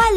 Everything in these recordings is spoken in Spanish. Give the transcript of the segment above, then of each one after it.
Es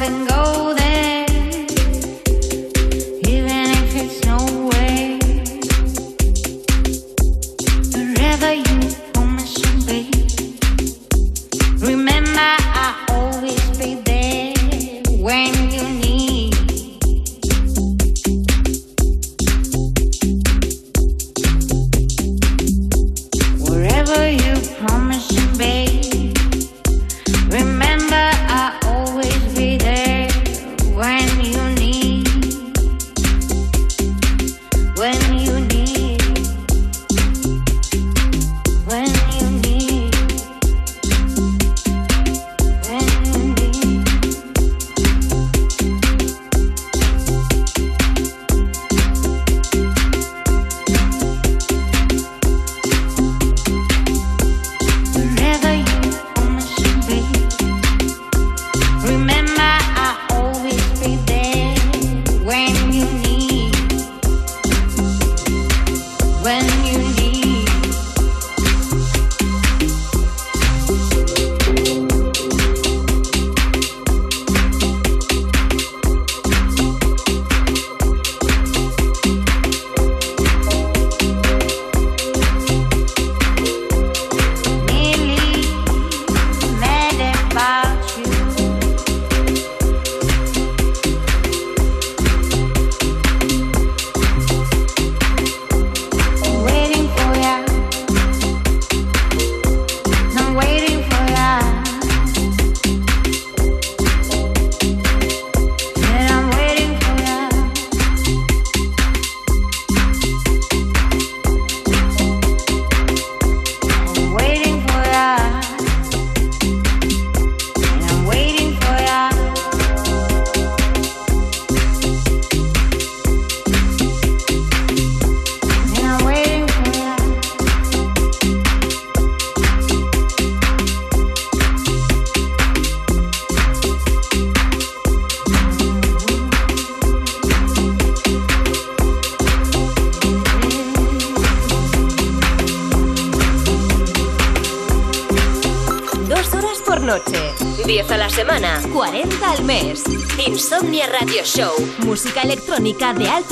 and go Electrónica de altos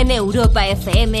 en Europa FM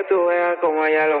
Que tú veas cómo ella lo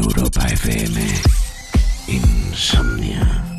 Europa FM. Insomnia.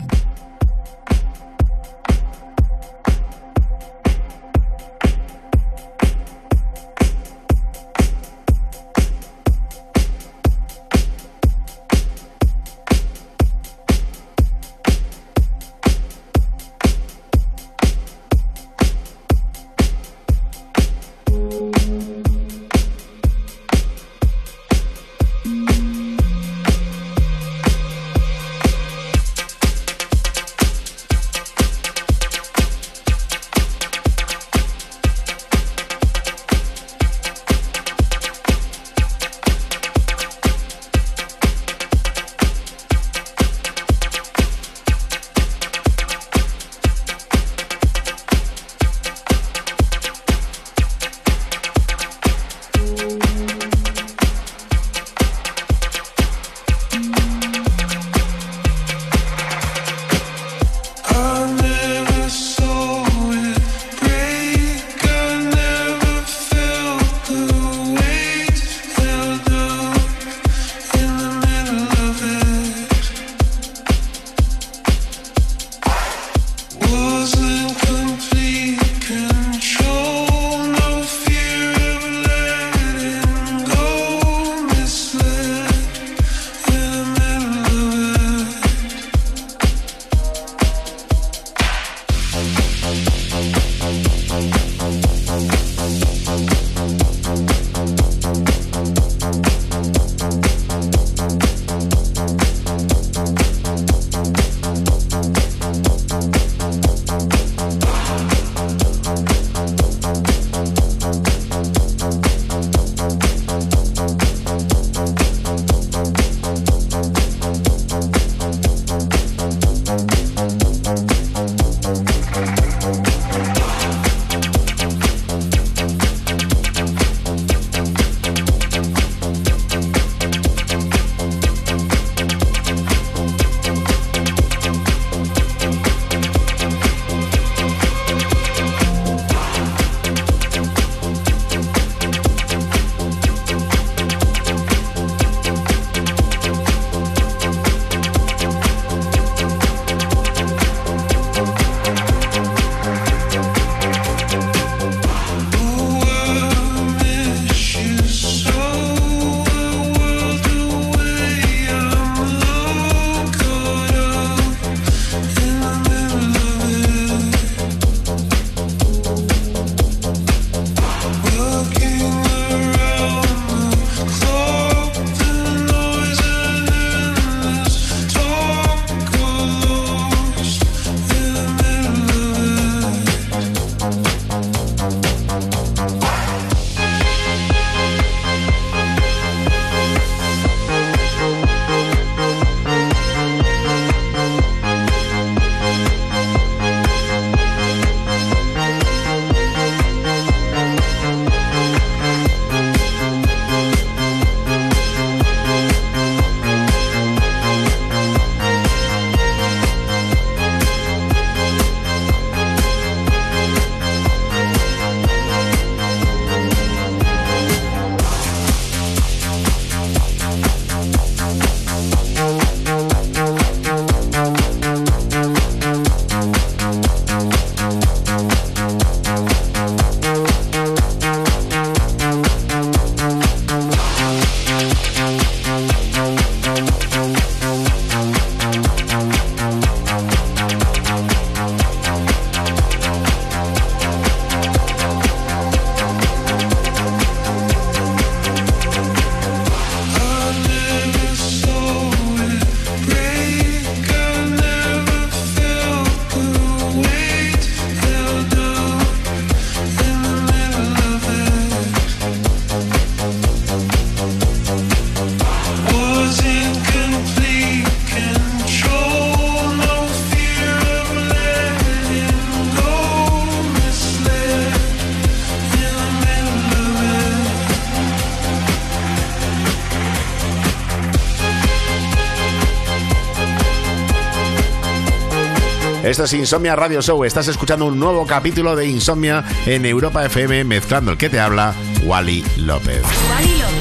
Es Insomnia Radio Show. Estás escuchando un nuevo capítulo de Insomnia en Europa FM, mezclando el que te habla, Wally López. Wally López.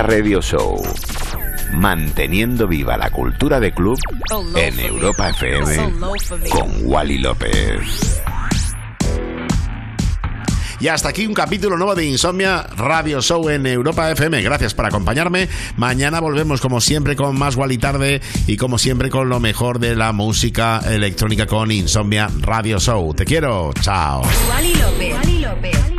Radio Show. Manteniendo viva la cultura de club en Europa FM con Wally López. Y hasta aquí un capítulo nuevo de Insomnia Radio Show en Europa FM. Gracias por acompañarme. Mañana volvemos como siempre con más Wally tarde y como siempre con lo mejor de la música electrónica con Insomnia Radio Show. Te quiero. Chao. Wally López. Wally López.